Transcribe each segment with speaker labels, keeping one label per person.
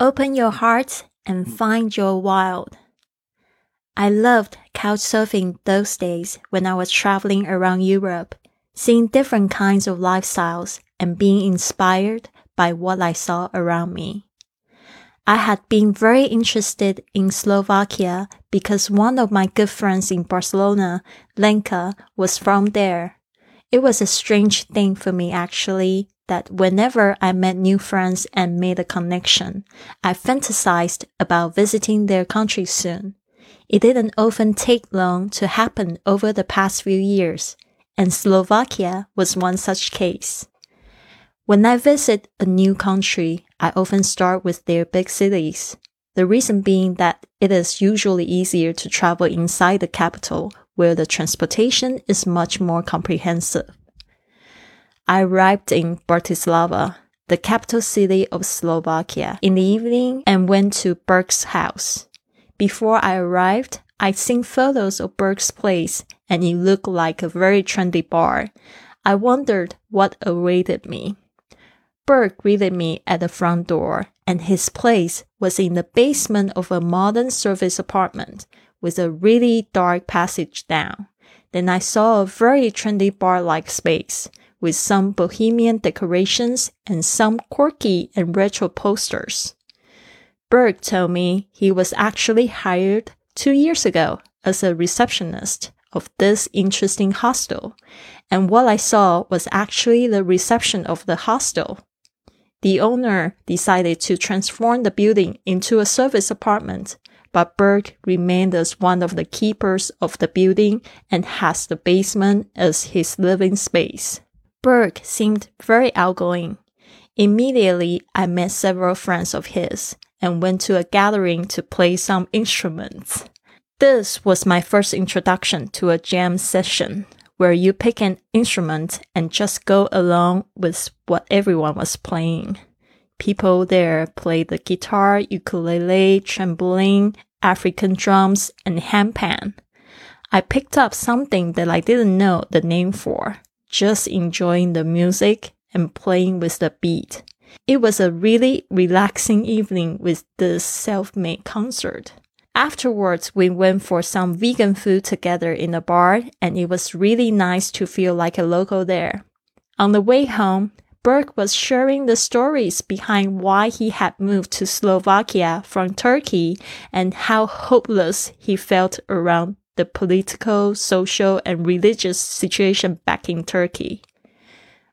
Speaker 1: Open your heart and mm. find your wild. I loved couch surfing those days when I was traveling around Europe, seeing different kinds of lifestyles and being inspired by what I saw around me. I had been very interested in Slovakia because one of my good friends in Barcelona, Lenka, was from there. It was a strange thing for me actually that whenever I met new friends and made a connection, I fantasized about visiting their country soon. It didn't often take long to happen over the past few years, and Slovakia was one such case. When I visit a new country, I often start with their big cities. The reason being that it is usually easier to travel inside the capital where the transportation is much more comprehensive. I arrived in Bratislava, the capital city of Slovakia, in the evening and went to Burke's house. Before I arrived, I'd seen photos of Burke's place and it looked like a very trendy bar. I wondered what awaited me. Burke greeted me at the front door, and his place was in the basement of a modern service apartment with a really dark passage down. Then I saw a very trendy bar like space with some bohemian decorations and some quirky and retro posters. Berg told me he was actually hired two years ago as a receptionist of this interesting hostel, and what I saw was actually the reception of the hostel. The owner decided to transform the building into a service apartment, but Berg remained as one of the keepers of the building and has the basement as his living space. Burke seemed very outgoing. Immediately, I met several friends of his and went to a gathering to play some instruments. This was my first introduction to a jam session where you pick an instrument and just go along with what everyone was playing. People there played the guitar, ukulele, trampoline, African drums, and handpan. I picked up something that I didn't know the name for just enjoying the music and playing with the beat. It was a really relaxing evening with this self-made concert. Afterwards, we went for some vegan food together in the bar, and it was really nice to feel like a local there. On the way home, Burke was sharing the stories behind why he had moved to Slovakia from Turkey and how hopeless he felt around the political, social, and religious situation back in Turkey.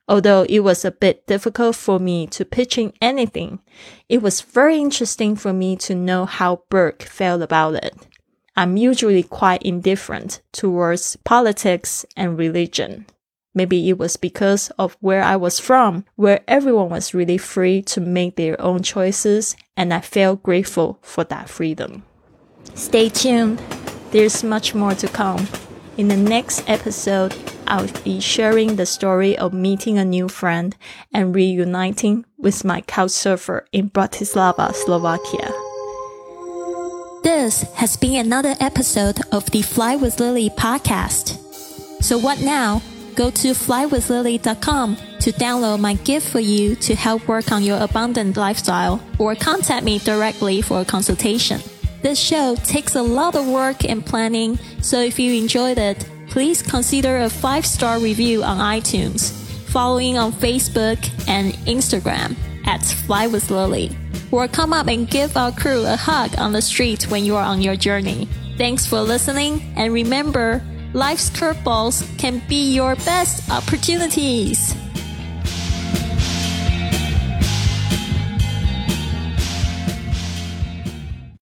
Speaker 1: Although it was a bit difficult for me to pitch in anything, it was very interesting for me to know how Burke felt about it. I'm usually quite indifferent towards politics and religion. Maybe it was because of where I was from, where everyone was really free to make their own choices, and I felt grateful for that freedom. Stay tuned. There's much more to come. In the next episode, I'll be sharing the story of meeting a new friend and reuniting with my couch surfer in Bratislava, Slovakia. This has been another episode of the Fly with Lily podcast. So what now? go to flywithlily.com to download my gift for you to help work on your abundant lifestyle or contact me directly for a consultation. This show takes a lot of work and planning, so if you enjoyed it, please consider a five star review on iTunes, following on Facebook and Instagram at Fly with Lily, or come up and give our crew a hug on the street when you are on your journey. Thanks for listening, and remember, life's curveballs can be your best opportunities.